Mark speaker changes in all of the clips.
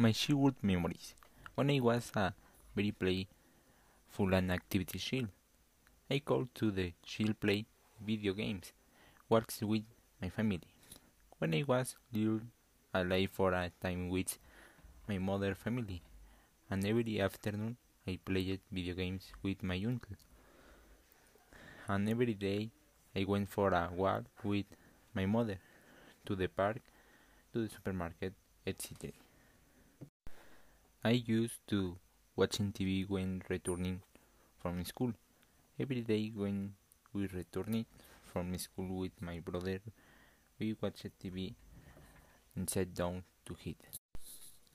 Speaker 1: My childhood memories. When I was a very playful and activity child, I called to the child play video games, works with my family. When I was little, I lay for a time with my mother family, and every afternoon I played video games with my uncle. And every day I went for a walk with my mother to the park, to the supermarket, etc. I used to watching TV when returning from school. Every day when we returned from school with my brother, we watched TV and sat down to eat.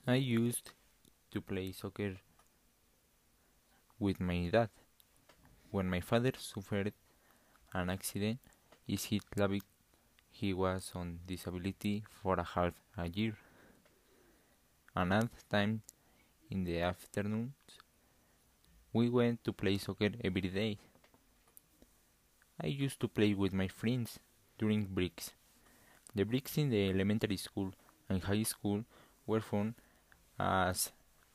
Speaker 1: I used to play soccer with my dad. When my father suffered an accident, is hit Lavik, he was on disability for a half a year. Another time in the afternoons, we went to play soccer every day. I used to play with my friends during breaks. The breaks in the elementary school and high school were fun as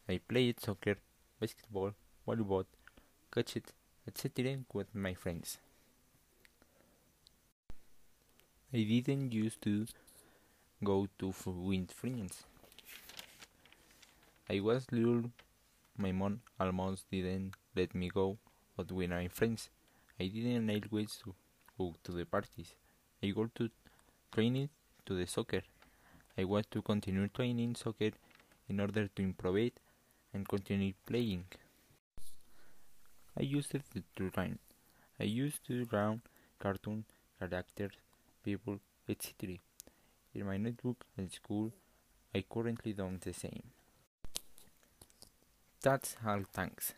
Speaker 1: I played soccer, basketball, volleyball, catch it, etc. with my friends. I didn't used to go to with friends. I was little, my mom almost didn't let me go out with my friends. I didn't always go to the parties. I go to training to the soccer. I want to continue training soccer in order to improve it and continue playing. I used it to run. I used to draw cartoon characters, people, etc. In my notebook at school, I currently do the same. That's all, thanks.